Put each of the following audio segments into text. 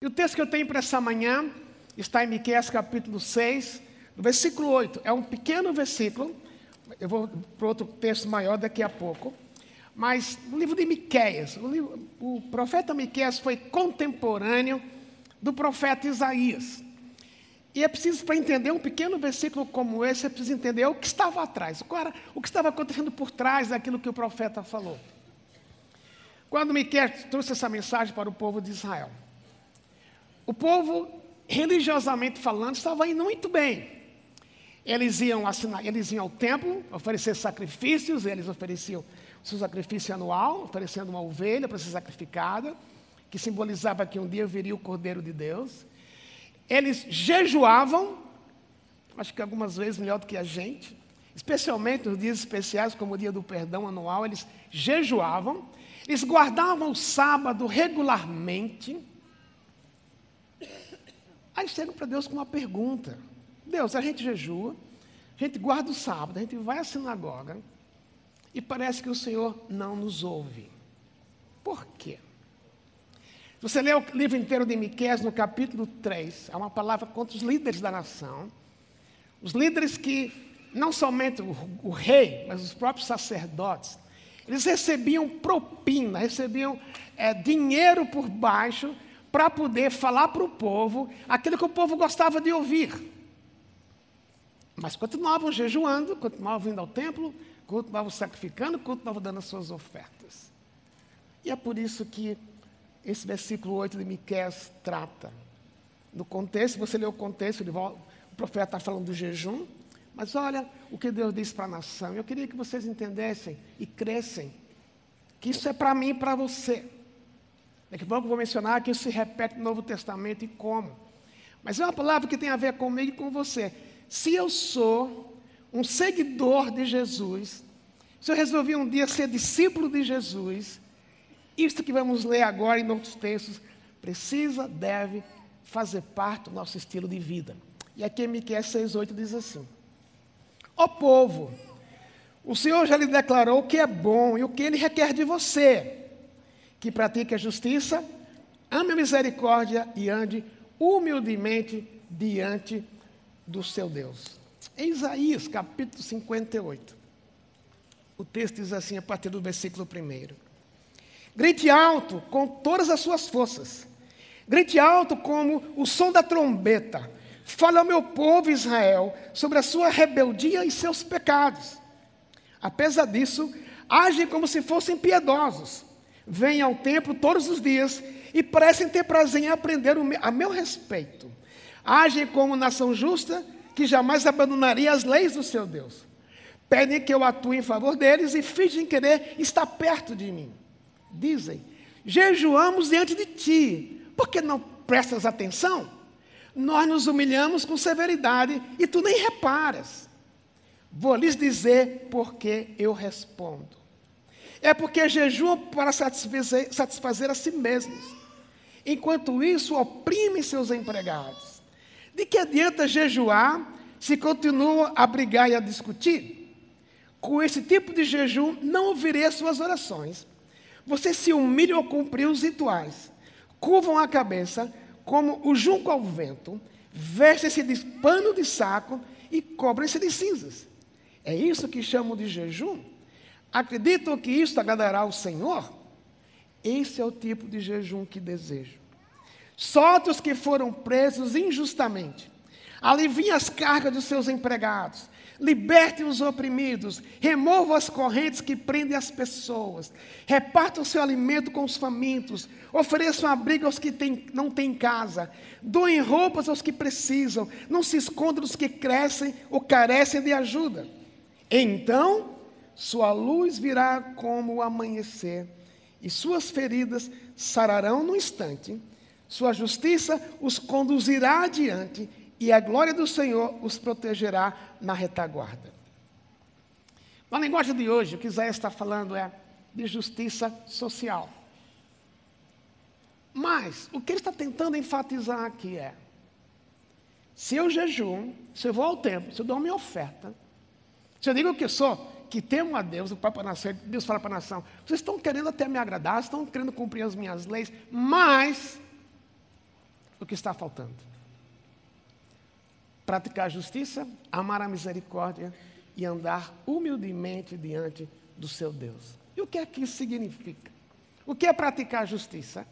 E o texto que eu tenho para essa manhã está em Miqueias capítulo 6, no versículo 8. É um pequeno versículo, eu vou para outro texto maior daqui a pouco. Mas no livro de Miqueias, o, livro, o profeta Miqueias foi contemporâneo do profeta Isaías. E é preciso, para entender um pequeno versículo como esse, é preciso entender o que estava atrás, era, o que estava acontecendo por trás daquilo que o profeta falou. Quando Miqueias trouxe essa mensagem para o povo de Israel, o povo, religiosamente falando, estava indo muito bem. Eles iam, assinar, eles iam ao templo oferecer sacrifícios, eles ofereciam seu sacrifício anual, oferecendo uma ovelha para ser sacrificada, que simbolizava que um dia viria o Cordeiro de Deus. Eles jejuavam, acho que algumas vezes melhor do que a gente, especialmente nos dias especiais, como o dia do perdão anual, eles jejuavam, eles guardavam o sábado regularmente. Aí chegam para Deus com uma pergunta: Deus, a gente jejua, a gente guarda o sábado, a gente vai à sinagoga, e parece que o Senhor não nos ouve. Por quê? Você lê o livro inteiro de Miqueias no capítulo 3, há uma palavra contra os líderes da nação. Os líderes que, não somente o, o rei, mas os próprios sacerdotes, eles recebiam propina, recebiam é, dinheiro por baixo para poder falar para o povo aquilo que o povo gostava de ouvir. Mas continuavam jejuando, continuavam vindo ao templo, continuavam sacrificando, continuavam dando as suas ofertas. E é por isso que esse versículo 8 de Miqués trata. No contexto, você lê o contexto, o profeta está falando do jejum, mas olha o que Deus diz para a nação. Eu queria que vocês entendessem e crescem que isso é para mim e para você. Daqui a pouco eu vou mencionar que isso se repete no Novo Testamento e como. Mas é uma palavra que tem a ver comigo e com você. Se eu sou um seguidor de Jesus, se eu resolvi um dia ser discípulo de Jesus, isto que vamos ler agora em outros textos, precisa, deve fazer parte do nosso estilo de vida. E aqui Miqueias 6,8 diz assim: Ó povo, o Senhor já lhe declarou o que é bom e o que ele requer de você, que pratique a justiça, ame a misericórdia e ande humildemente diante do seu Deus. Em Isaías, capítulo 58, o texto diz assim, a partir do versículo 1. Grite alto com todas as suas forças. Grite alto como o som da trombeta. Fale ao meu povo Israel sobre a sua rebeldia e seus pecados. Apesar disso, agem como se fossem piedosos. Vêm ao templo todos os dias e parecem ter prazer em aprender a meu respeito. Agem como nação justa que jamais abandonaria as leis do seu Deus. Pedem que eu atue em favor deles e fingem querer estar perto de mim. Dizem: jejuamos diante de ti, porque não prestas atenção? Nós nos humilhamos com severidade e tu nem reparas. Vou lhes dizer porque eu respondo. É porque jejuam para satisfazer, satisfazer a si mesmos. Enquanto isso, oprimem seus empregados. De que adianta jejuar se continua a brigar e a discutir? Com esse tipo de jejum, não ouvirei as suas orações. Vocês se humilham ao cumprir os rituais, curvam a cabeça como o junco ao vento, vestem-se de pano de saco e cobrem-se de cinzas. É isso que chamam de jejum? Acreditam que isso agradará ao Senhor? Esse é o tipo de jejum que desejo. Solte os que foram presos injustamente. Aliviem as cargas dos seus empregados. Libertem os oprimidos. Removam as correntes que prendem as pessoas. Repartam o seu alimento com os famintos. Ofereçam abrigo aos que tem, não têm casa. Doem roupas aos que precisam. Não se escondam dos que crescem ou carecem de ajuda. Então, sua luz virá como o amanhecer, e suas feridas sararão no instante sua justiça os conduzirá adiante e a glória do Senhor os protegerá na retaguarda. Na linguagem de hoje, o que Isaías está falando é de justiça social. Mas o que ele está tentando enfatizar aqui é: se eu jejuo, se eu vou ao templo, se eu dou minha oferta, se eu digo que sou, que temo a Deus, o Pai para nascer, Deus fala para a nação, vocês estão querendo até me agradar, estão querendo cumprir as minhas leis, mas o que está faltando. Praticar a justiça, amar a misericórdia e andar humildemente diante do seu Deus. E o que é que isso significa? O que é praticar a justiça?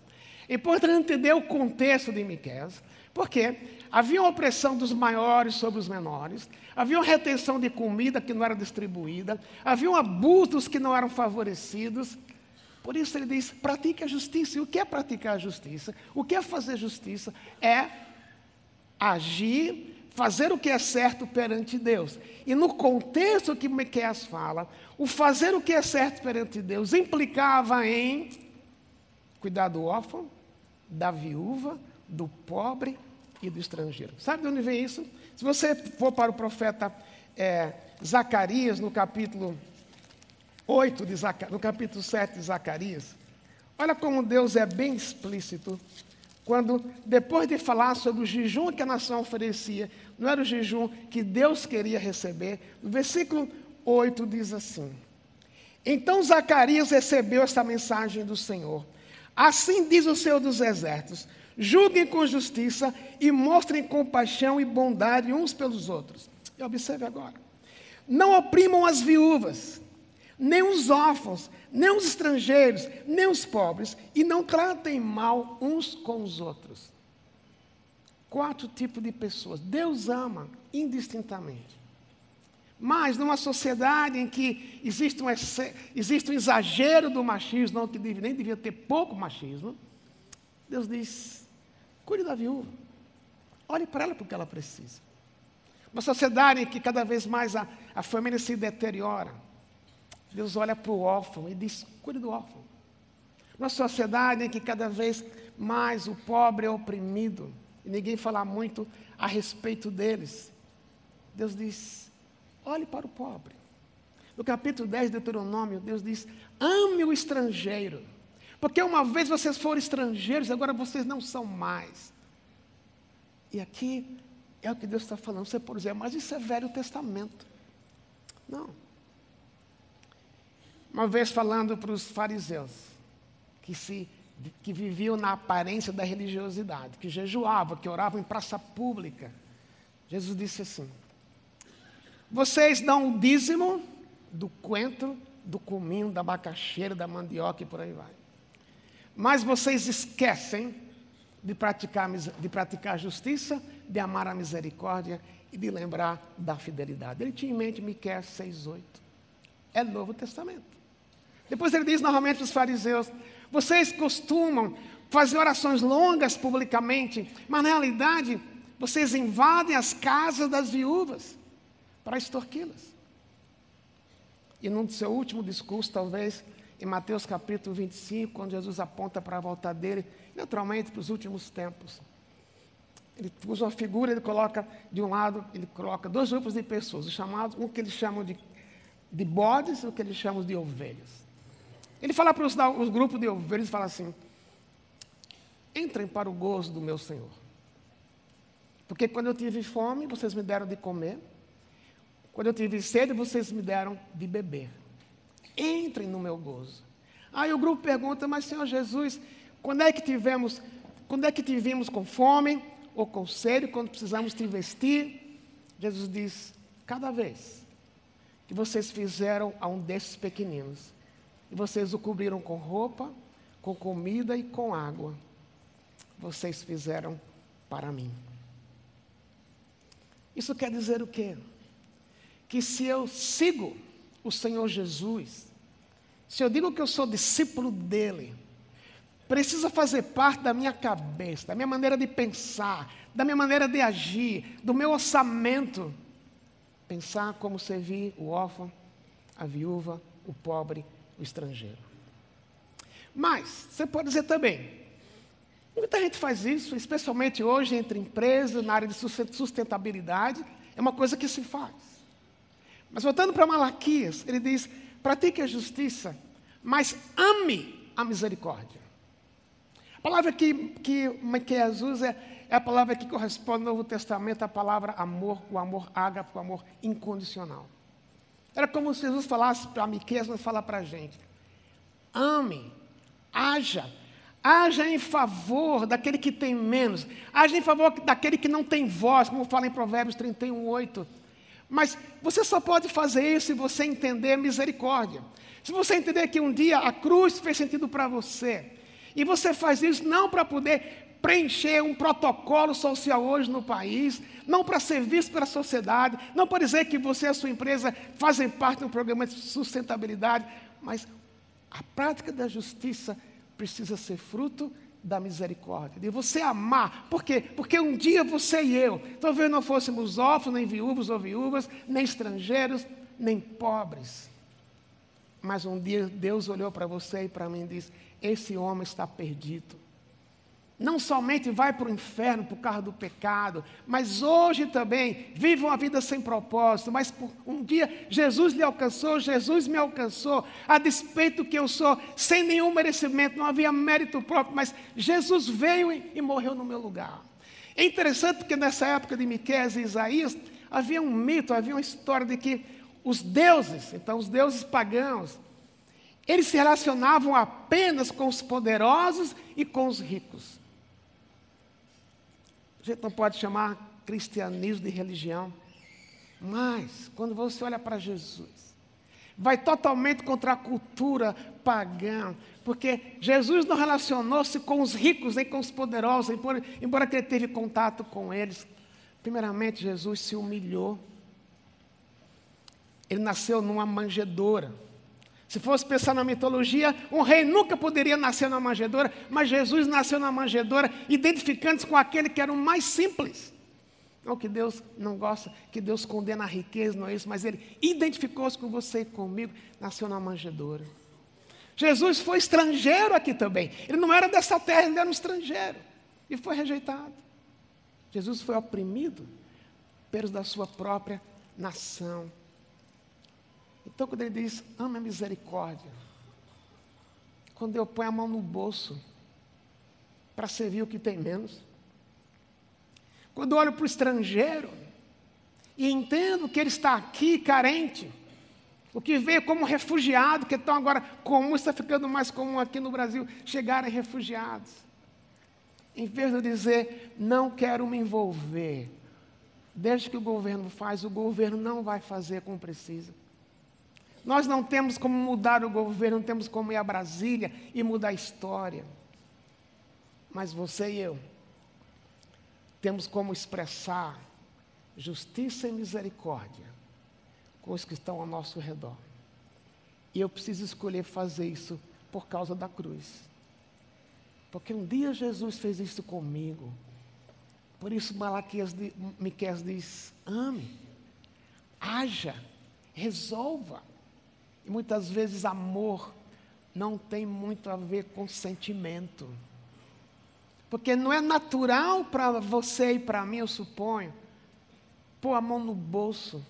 Importante entender o contexto de Miqueias, porque havia uma opressão dos maiores sobre os menores, havia uma retenção de comida que não era distribuída, havia abusos que não eram favorecidos. Por isso ele diz: pratique a justiça. E o que é praticar a justiça? O que é fazer justiça? É agir, fazer o que é certo perante Deus. E no contexto que Miqueias fala, o fazer o que é certo perante Deus implicava em cuidar do órfão, da viúva, do pobre e do estrangeiro. Sabe de onde vem isso? Se você for para o profeta é, Zacarias, no capítulo 8 de Zacarias, no capítulo 7 de Zacarias, olha como Deus é bem explícito quando, depois de falar sobre o jejum que a nação oferecia, não era o jejum que Deus queria receber, no versículo 8 diz assim: Então Zacarias recebeu esta mensagem do Senhor. Assim diz o Senhor dos Exércitos: julguem com justiça e mostrem compaixão e bondade uns pelos outros. E observe agora: não oprimam as viúvas, nem os órfãos, nem os estrangeiros, nem os pobres, e não tratem mal uns com os outros. Quatro tipos de pessoas. Deus ama indistintamente. Mas numa sociedade em que existe um, existe um exagero do machismo, não que nem devia ter pouco machismo, Deus diz: cuide da viúva, olhe para ela porque ela precisa. Uma sociedade em que cada vez mais a, a família se deteriora, Deus olha para o órfão e diz: cuide do órfão. Uma sociedade em que cada vez mais o pobre é oprimido e ninguém fala muito a respeito deles, Deus diz: Olhe para o pobre. No capítulo 10 de Deuteronômio, Deus diz: ame o estrangeiro. Porque uma vez vocês foram estrangeiros, agora vocês não são mais. E aqui é o que Deus está falando. Você pode dizer, mas isso é Velho Testamento. Não. Uma vez falando para os fariseus, que, se, que viviam na aparência da religiosidade, que jejuavam, que oravam em praça pública, Jesus disse assim: vocês dão o dízimo do coentro, do cominho, da macaxeira, da mandioca e por aí vai. Mas vocês esquecem de praticar, de praticar a justiça, de amar a misericórdia e de lembrar da fidelidade. Ele tinha em mente Miqueias 6,8. É Novo Testamento. Depois ele diz novamente para os fariseus: vocês costumam fazer orações longas publicamente, mas na realidade vocês invadem as casas das viúvas para extorquí-las. E num seu último discurso, talvez, em Mateus capítulo 25, quando Jesus aponta para a volta dele, naturalmente para os últimos tempos. Ele usa uma figura, ele coloca de um lado, ele coloca dois grupos de pessoas, os chamados, um que eles chamam de, de bodes e o que eles chamam de ovelhas. Ele fala para os, os grupos de ovelhas, fala assim, entrem para o gozo do meu Senhor. Porque quando eu tive fome, vocês me deram de comer. Quando eu tive sede, vocês me deram de beber. Entrem no meu gozo. Aí o grupo pergunta, mas Senhor Jesus, quando é que tivemos, quando é que tivemos com fome ou com sede, quando precisamos te vestir? Jesus diz, cada vez que vocês fizeram a um desses pequeninos, e vocês o cobriram com roupa, com comida e com água, vocês fizeram para mim. Isso quer dizer o quê? Que se eu sigo o Senhor Jesus, se eu digo que eu sou discípulo dele, precisa fazer parte da minha cabeça, da minha maneira de pensar, da minha maneira de agir, do meu orçamento. Pensar como servir o órfão, a viúva, o pobre, o estrangeiro. Mas, você pode dizer também, muita gente faz isso, especialmente hoje entre empresas, na área de sustentabilidade, é uma coisa que se faz. Mas voltando para Malaquias, ele diz: pratique a justiça, mas ame a misericórdia. A palavra que, que, Jesus é, é a palavra que corresponde no Novo Testamento à palavra amor, o amor ágape, o amor incondicional. Era como se Jesus falasse para Miqueias, mas fala para a gente. Ame, haja, Haja em favor daquele que tem menos. Haja em favor daquele que não tem voz, como fala em Provérbios 31, 8. Mas você só pode fazer isso se você entender misericórdia. Se você entender que um dia a cruz fez sentido para você, e você faz isso não para poder preencher um protocolo social hoje no país, não para ser visto pela sociedade, não para dizer que você e a sua empresa fazem parte de um programa de sustentabilidade, mas a prática da justiça precisa ser fruto da misericórdia, de você amar. Por quê? Porque um dia você e eu, talvez não fôssemos órfãos, nem viúvos ou viúvas, nem estrangeiros, nem pobres. Mas um dia Deus olhou para você e para mim e disse: Esse homem está perdido não somente vai para o inferno por causa do pecado, mas hoje também vive uma vida sem propósito. Mas um dia Jesus lhe alcançou, Jesus me alcançou, a despeito que eu sou, sem nenhum merecimento, não havia mérito próprio, mas Jesus veio e, e morreu no meu lugar. É interessante porque nessa época de Miqueias e Isaías havia um mito, havia uma história de que os deuses, então os deuses pagãos, eles se relacionavam apenas com os poderosos e com os ricos. A gente não pode chamar cristianismo de religião. Mas, quando você olha para Jesus, vai totalmente contra a cultura pagã, porque Jesus não relacionou-se com os ricos nem com os poderosos, embora, ele teve contato com eles. Primeiramente, Jesus se humilhou. Ele nasceu numa manjedoura. Se fosse pensar na mitologia, um rei nunca poderia nascer na manjedoura, mas Jesus nasceu na manjedoura, identificando-se com aquele que era o mais simples. Não que Deus não gosta, que Deus condena a riqueza, não é isso, mas ele identificou-se com você e comigo, nasceu na manjedoura. Jesus foi estrangeiro aqui também. Ele não era dessa terra, ele era um estrangeiro. E foi rejeitado. Jesus foi oprimido pelos da sua própria nação. Então, quando ele diz, ama a misericórdia, quando eu ponho a mão no bolso para servir o que tem menos, quando eu olho para o estrangeiro e entendo que ele está aqui carente, o que veio como refugiado, que estão agora comum, está ficando mais comum aqui no Brasil, chegarem refugiados. Em vez de eu dizer, não quero me envolver, desde que o governo faz, o governo não vai fazer como precisa. Nós não temos como mudar o governo, não temos como ir a Brasília e mudar a história. Mas você e eu temos como expressar justiça e misericórdia com os que estão ao nosso redor. E eu preciso escolher fazer isso por causa da cruz. Porque um dia Jesus fez isso comigo. Por isso Malaquias, Miqueias diz: ame, haja, resolva. E muitas vezes amor não tem muito a ver com sentimento. Porque não é natural para você e para mim, eu suponho, pôr a mão no bolso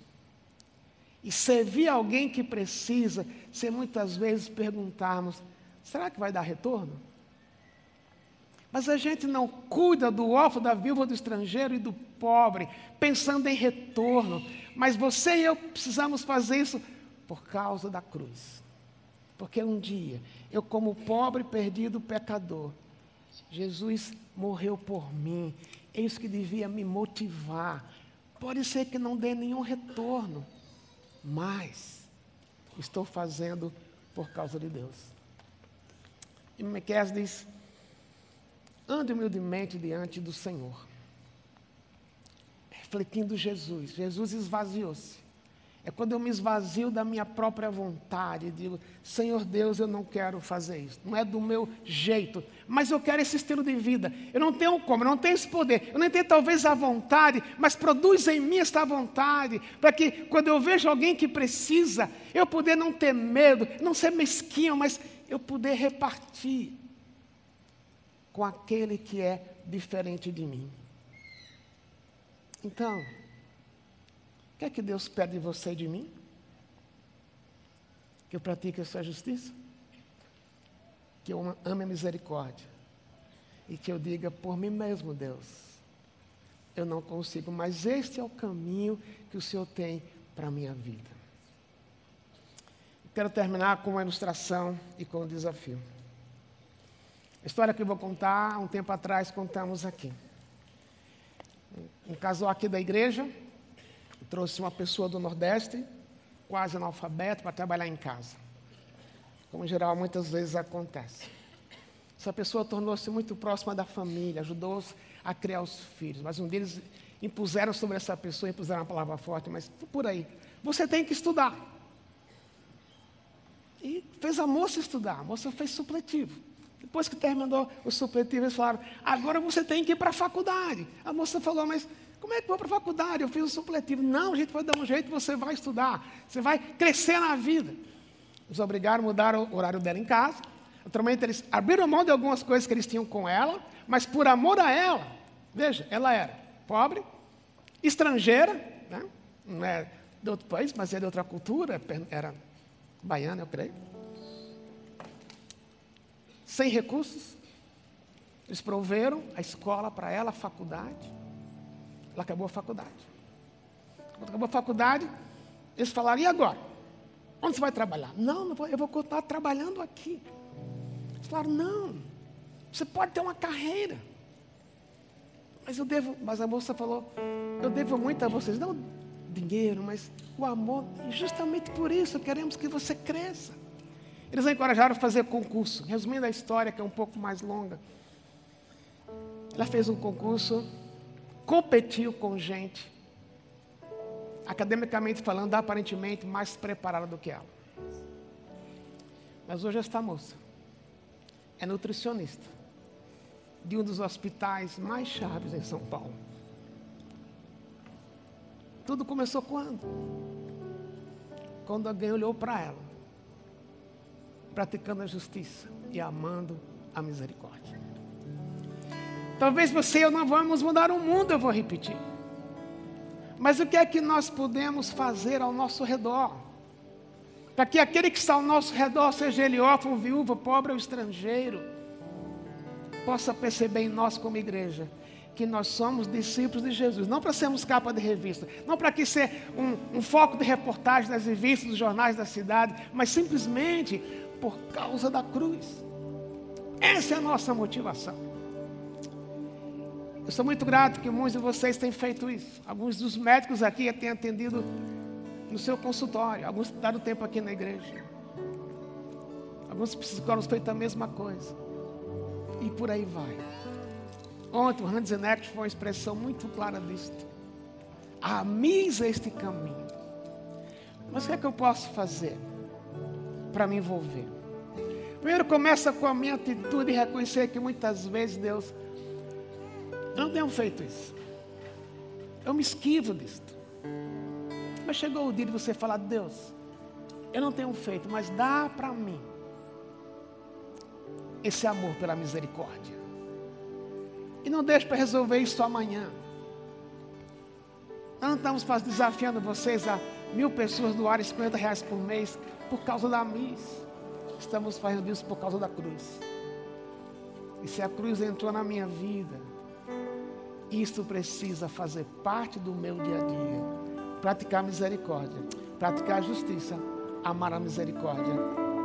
e servir alguém que precisa, sem muitas vezes perguntarmos: será que vai dar retorno? Mas a gente não cuida do órfão, da viúva, do estrangeiro e do pobre, pensando em retorno. Mas você e eu precisamos fazer isso por causa da cruz. Porque um dia, eu, como pobre, perdido, pecador, Jesus morreu por mim. É isso que devia me motivar. Pode ser que não dê nenhum retorno, mas estou fazendo por causa de Deus. E Miquel diz: ande humildemente diante do Senhor, refletindo Jesus. Jesus esvaziou-se. É quando eu me esvazio da minha própria vontade e digo: Senhor Deus, eu não quero fazer isso. Não é do meu jeito, mas eu quero esse estilo de vida. Eu não tenho como, eu não tenho esse poder. Eu nem tenho talvez a vontade, mas produz em mim esta vontade, para que quando eu vejo alguém que precisa, eu poder não ter medo, não ser mesquinho, mas eu poder repartir com aquele que é diferente de mim. Então, que é que Deus pede de você e de mim? Que eu pratique a sua justiça? Que eu ame a misericórdia. E que eu diga por mim mesmo, Deus, eu não consigo, mas este é o caminho que o Senhor tem para a minha vida. Quero terminar com uma ilustração e com um desafio. A história que eu vou contar, um tempo atrás contamos aqui. Um casal aqui da igreja trouxe uma pessoa do Nordeste, quase analfabeto, para trabalhar em casa. Como em geral muitas vezes acontece. Essa pessoa tornou-se muito próxima da família, ajudou-os a criar os filhos. Mas um deles impuseram sobre essa pessoa, impuseram uma palavra forte, mas por aí. Você tem que estudar. E fez a moça estudar, a moça fez supletivo. Depois que terminou o supletivo, eles falaram: agora você tem que ir para a faculdade. A moça falou: mas como é que vou para a faculdade? Eu fiz o supletivo. Não, a gente vai dar um jeito, você vai estudar, você vai crescer na vida. Eles obrigaram a mudar o horário dela em casa. Naturalmente, eles abriram mão de algumas coisas que eles tinham com ela, mas por amor a ela, veja, ela era pobre, estrangeira, né? não é de outro país, mas é de outra cultura, era baiana, eu creio. Sem recursos, eles proveram a escola para ela, a faculdade. Ela acabou a faculdade. Quando acabou a faculdade, eles falaram: e agora? Onde você vai trabalhar? Não, não vou, eu vou continuar trabalhando aqui. Eles falaram: não, você pode ter uma carreira. Mas eu devo, mas a moça falou: eu devo muito a vocês. Não dinheiro, mas o amor. E justamente por isso queremos que você cresça. Eles a encorajaram a fazer concurso. Resumindo a história, que é um pouco mais longa. Ela fez um concurso, competiu com gente, academicamente falando, aparentemente mais preparada do que ela. Mas hoje esta moça é nutricionista de um dos hospitais mais chaves em São Paulo. Tudo começou quando? Quando alguém olhou para ela, praticando a justiça e amando a misericórdia. Talvez você e eu não vamos mudar o mundo, eu vou repetir. Mas o que é que nós podemos fazer ao nosso redor? Para que aquele que está ao nosso redor, seja ele órfão, viúva, pobre ou estrangeiro, possa perceber em nós como igreja que nós somos discípulos de Jesus, não para sermos capa de revista, não para que ser um, um foco de reportagem das revistas, dos jornais da cidade, mas simplesmente por causa da cruz. Essa é a nossa motivação. Eu sou muito grato que muitos de vocês têm feito isso. Alguns dos médicos aqui têm atendido no seu consultório, alguns dado tempo aqui na igreja. Alguns psicólogos feito a mesma coisa. E por aí vai. Ontem o Hans Zeneck foi uma expressão muito clara disto. Amisa este caminho. Mas o que é que eu posso fazer para me envolver? Primeiro começa com a minha atitude e reconhecer que muitas vezes Deus eu não tenho feito isso. Eu me esquivo disto. Mas chegou o dia de você falar, Deus, eu não tenho feito, mas dá para mim esse amor pela misericórdia. E não deixe para resolver isso amanhã. Nós não estamos desafiando vocês a mil pessoas doarem 50 reais por mês por causa da MIS. Estamos fazendo isso por causa da cruz. E se a cruz entrou na minha vida, isso precisa fazer parte do meu dia a dia. Praticar misericórdia, praticar justiça, amar a misericórdia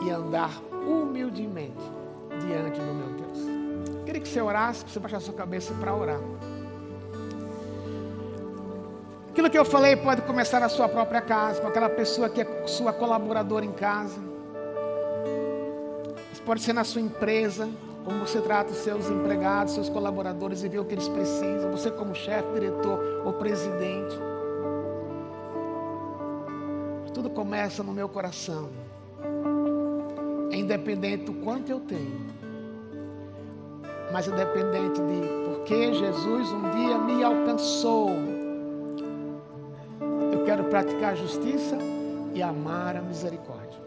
e andar humildemente diante do meu Deus. Queria que você orasse, que você baixasse sua cabeça para orar. Aquilo que eu falei pode começar na sua própria casa, com aquela pessoa que é sua colaboradora em casa. Pode ser na sua empresa, como você trata os seus empregados, seus colaboradores e vê o que eles precisam. Você como chefe, diretor ou presidente. Tudo começa no meu coração. É independente do quanto eu tenho mas independente de porque Jesus um dia me alcançou. Praticar a justiça e amar a misericórdia.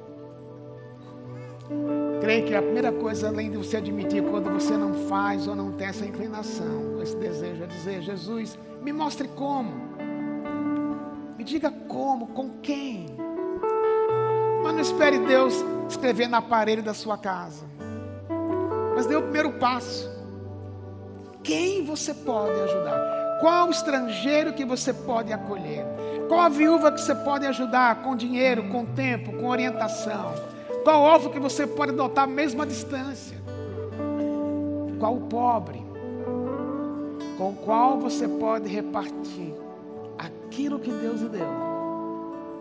Creio que a primeira coisa, além de você admitir quando você não faz ou não tem essa inclinação, esse desejo, é dizer: Jesus, me mostre como. Me diga como, com quem. Mas não espere Deus escrever na parede da sua casa mas dê o primeiro passo. Quem você pode ajudar? Qual estrangeiro que você pode acolher? Qual a viúva que você pode ajudar com dinheiro, com tempo, com orientação? Qual órfão que você pode adotar mesmo à distância? qual o pobre, com o qual você pode repartir aquilo que Deus lhe deu.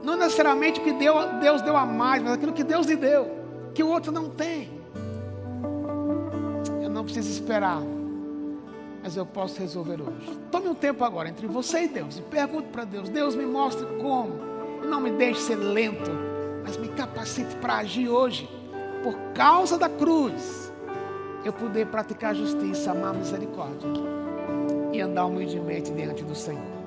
Não necessariamente o que Deus deu a mais, mas aquilo que Deus lhe deu, que o outro não tem. Eu não preciso esperar, mas eu posso resolver hoje. Tome um tempo agora entre você e Deus e pergunte para Deus: Deus me mostre como. E não me deixe ser lento, mas me capacite para agir hoje, por causa da cruz. Eu poder praticar justiça, amar misericórdia e andar humildemente diante do Senhor.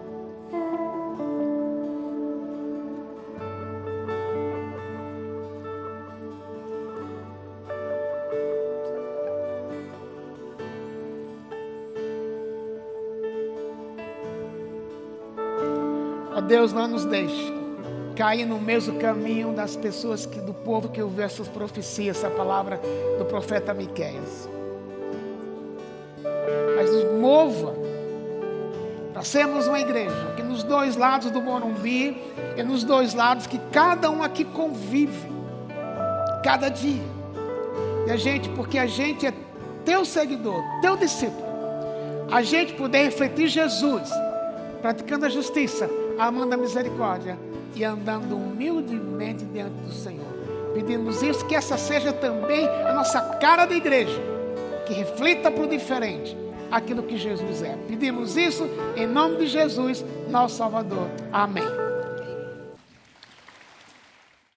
Deus, não nos deixe cair no mesmo caminho das pessoas que, do povo que ouviu essas profecias, essa palavra do profeta Miqueias. Mas nos mova para sermos uma igreja que nos dois lados do Morumbi e nos dois lados que cada um aqui convive, cada dia. E a gente, porque a gente é teu seguidor, teu discípulo, a gente poder refletir Jesus, praticando a justiça, amando a misericórdia e andando humildemente diante do Senhor. Pedimos isso, que essa seja também a nossa cara da igreja, que reflita para o diferente aquilo que Jesus é. Pedimos isso em nome de Jesus, nosso Salvador. Amém.